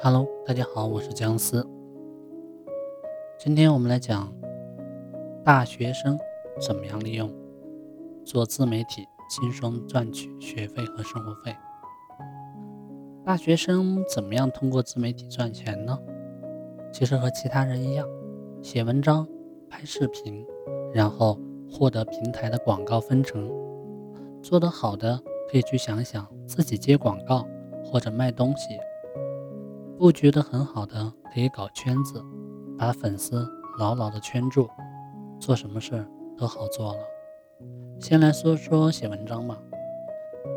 Hello，大家好，我是姜思。今天我们来讲大学生怎么样利用做自媒体轻松赚取学费和生活费。大学生怎么样通过自媒体赚钱呢？其实和其他人一样，写文章、拍视频，然后获得平台的广告分成。做得好的可以去想想自己接广告或者卖东西。布局的很好的可以搞圈子，把粉丝牢牢的圈住，做什么事都好做了。先来说说写文章吧，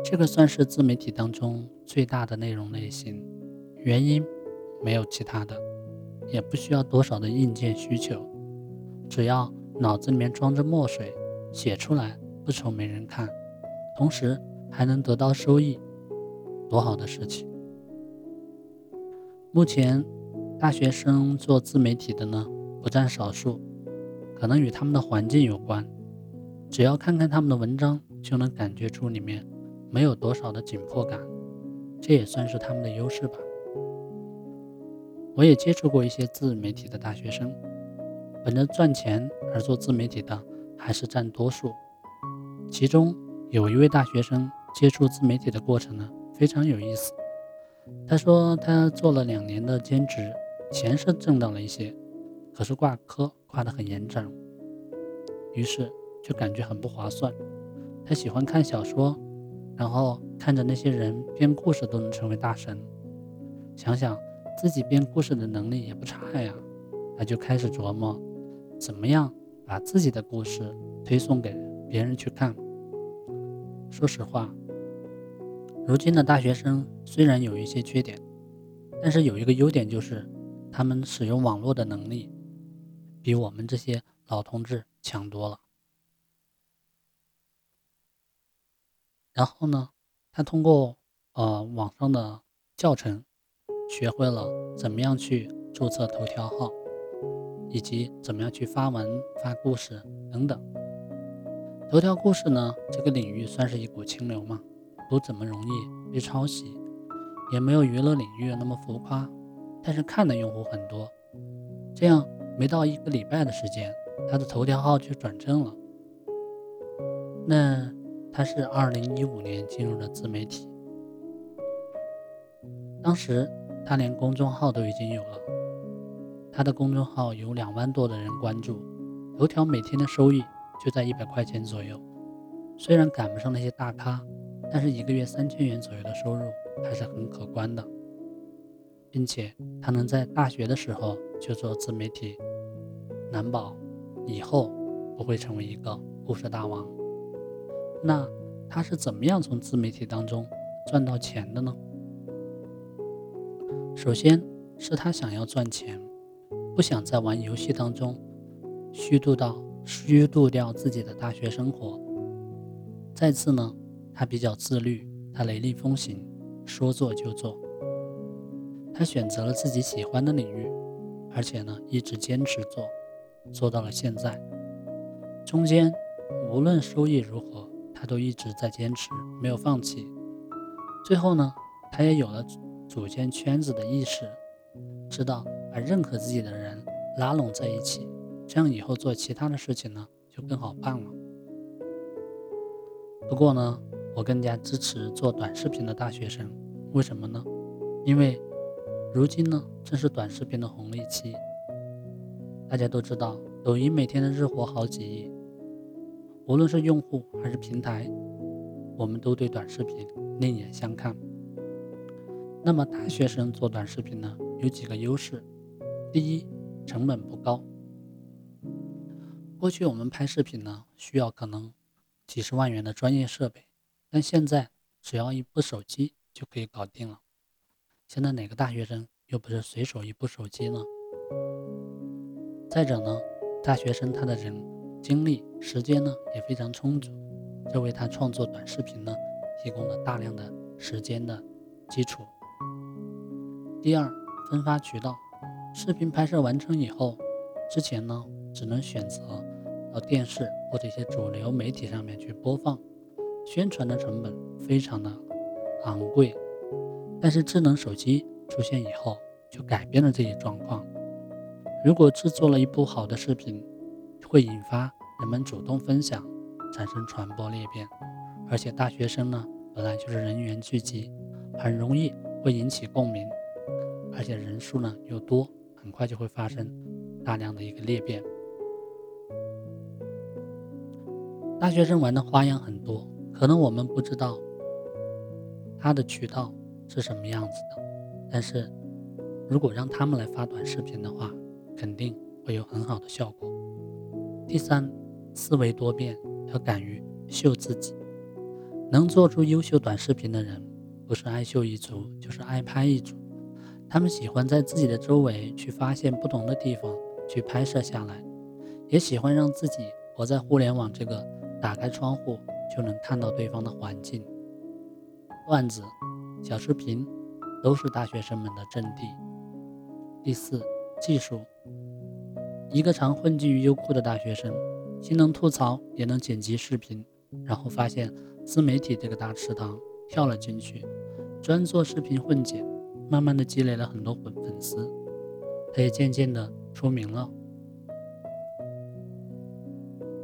这个算是自媒体当中最大的内容类型，原因没有其他的，也不需要多少的硬件需求，只要脑子里面装着墨水，写出来不愁没人看。同时还能得到收益，多好的事情！目前大学生做自媒体的呢不占少数，可能与他们的环境有关。只要看看他们的文章，就能感觉出里面没有多少的紧迫感，这也算是他们的优势吧。我也接触过一些自媒体的大学生，本着赚钱而做自媒体的还是占多数，其中。有一位大学生接触自媒体的过程呢，非常有意思。他说他做了两年的兼职，钱是挣到了一些，可是挂科挂得很严重，于是就感觉很不划算。他喜欢看小说，然后看着那些人编故事都能成为大神，想想自己编故事的能力也不差呀，他就开始琢磨，怎么样把自己的故事推送给别人去看。说实话，如今的大学生虽然有一些缺点，但是有一个优点就是，他们使用网络的能力比我们这些老同志强多了。然后呢，他通过呃网上的教程，学会了怎么样去注册头条号，以及怎么样去发文、发故事等等。头条故事呢，这个领域算是一股清流吗，不怎么容易被抄袭，也没有娱乐领域那么浮夸，但是看的用户很多。这样没到一个礼拜的时间，他的头条号就转正了。那他是二零一五年进入了自媒体，当时他连公众号都已经有了，他的公众号有两万多的人关注，头条每天的收益。就在一百块钱左右，虽然赶不上那些大咖，但是一个月三千元左右的收入还是很可观的，并且他能在大学的时候就做自媒体，难保以后不会成为一个故事大王。那他是怎么样从自媒体当中赚到钱的呢？首先是他想要赚钱，不想在玩游戏当中虚度到。虚度掉自己的大学生活。再次呢，他比较自律，他雷厉风行，说做就做。他选择了自己喜欢的领域，而且呢，一直坚持做，做到了现在。中间无论收益如何，他都一直在坚持，没有放弃。最后呢，他也有了组建圈子的意识，知道把认可自己的人拉拢在一起。这样以后做其他的事情呢，就更好办了。不过呢，我更加支持做短视频的大学生，为什么呢？因为如今呢，正是短视频的红利期。大家都知道，抖音每天的日活好几亿，无论是用户还是平台，我们都对短视频另眼相看。那么大学生做短视频呢，有几个优势：第一，成本不高。过去我们拍视频呢，需要可能几十万元的专业设备，但现在只要一部手机就可以搞定了。现在哪个大学生又不是随手一部手机呢？再者呢，大学生他的人精力、时间呢也非常充足，这为他创作短视频呢提供了大量的时间的基础。第二，分发渠道，视频拍摄完成以后，之前呢只能选择。到电视或者一些主流媒体上面去播放，宣传的成本非常的昂贵。但是智能手机出现以后，就改变了这一状况。如果制作了一部好的视频，会引发人们主动分享，产生传播裂变。而且大学生呢，本来就是人员聚集，很容易会引起共鸣，而且人数呢又多，很快就会发生大量的一个裂变。大学生玩的花样很多，可能我们不知道他的渠道是什么样子的，但是如果让他们来发短视频的话，肯定会有很好的效果。第三，思维多变，要敢于秀自己。能做出优秀短视频的人，不是爱秀一族，就是爱拍一族。他们喜欢在自己的周围去发现不同的地方，去拍摄下来，也喜欢让自己活在互联网这个打开窗户就能看到对方的环境。段子、小视频都是大学生们的阵地。第四，技术。一个常混迹于优酷的大学生，既能吐槽，也能剪辑视频，然后发现。自媒体这个大池塘跳了进去，专做视频混剪，慢慢的积累了很多粉粉丝，他也渐渐的出名了。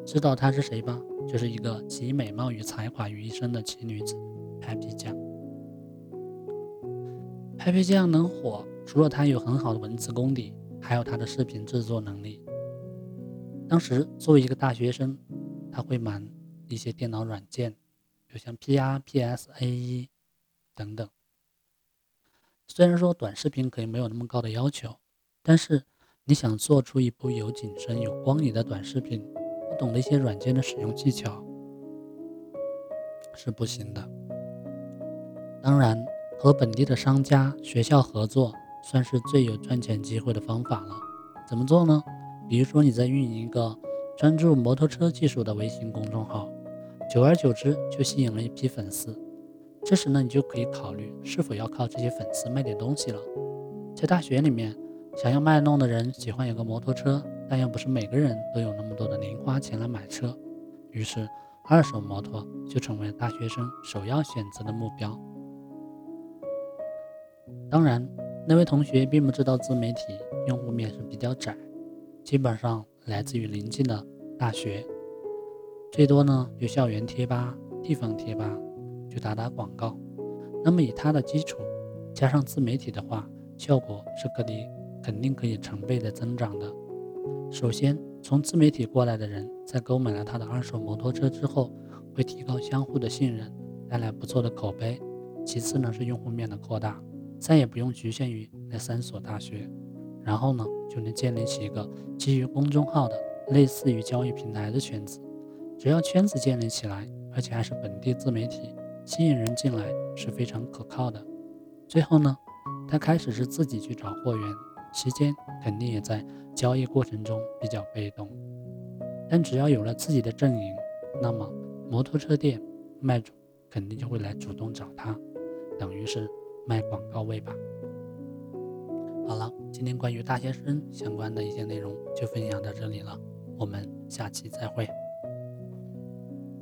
知道她是谁吧？就是一个集美貌与才华于一身的奇女子，Papi 酱。Papi 酱能火，除了她有很好的文字功底，还有她的视频制作能力。当时作为一个大学生，他会满一些电脑软件。就像 P.R. P.S. A.E. 等等，虽然说短视频可以没有那么高的要求，但是你想做出一部有景深、有光影的短视频，不懂的一些软件的使用技巧是不行的。当然，和本地的商家、学校合作，算是最有赚钱机会的方法了。怎么做呢？比如说你在运营一个专注摩托车技术的微信公众号。久而久之，就吸引了一批粉丝。这时呢，你就可以考虑是否要靠这些粉丝卖点东西了。在大学里面，想要卖弄的人喜欢有个摩托车，但又不是每个人都有那么多的零花钱来买车。于是，二手摩托就成为大学生首要选择的目标。当然，那位同学并不知道自媒体用户面是比较窄，基本上来自于邻近的大学。最多呢，就校园贴吧、地方贴吧，就打打广告。那么以它的基础，加上自媒体的话，效果是可以肯定可以成倍的增长的。首先，从自媒体过来的人，在购买了他的二手摩托车之后，会提高相互的信任，带来不错的口碑。其次呢，是用户面的扩大，再也不用局限于那三所大学，然后呢，就能建立起一个基于公众号的类似于交易平台的圈子。只要圈子建立起来，而且还是本地自媒体，吸引人进来是非常可靠的。最后呢，他开始是自己去找货源，期间肯定也在交易过程中比较被动。但只要有了自己的阵营，那么摩托车店卖主肯定就会来主动找他，等于是卖广告位吧。好了，今天关于大学生相关的一些内容就分享到这里了，我们下期再会。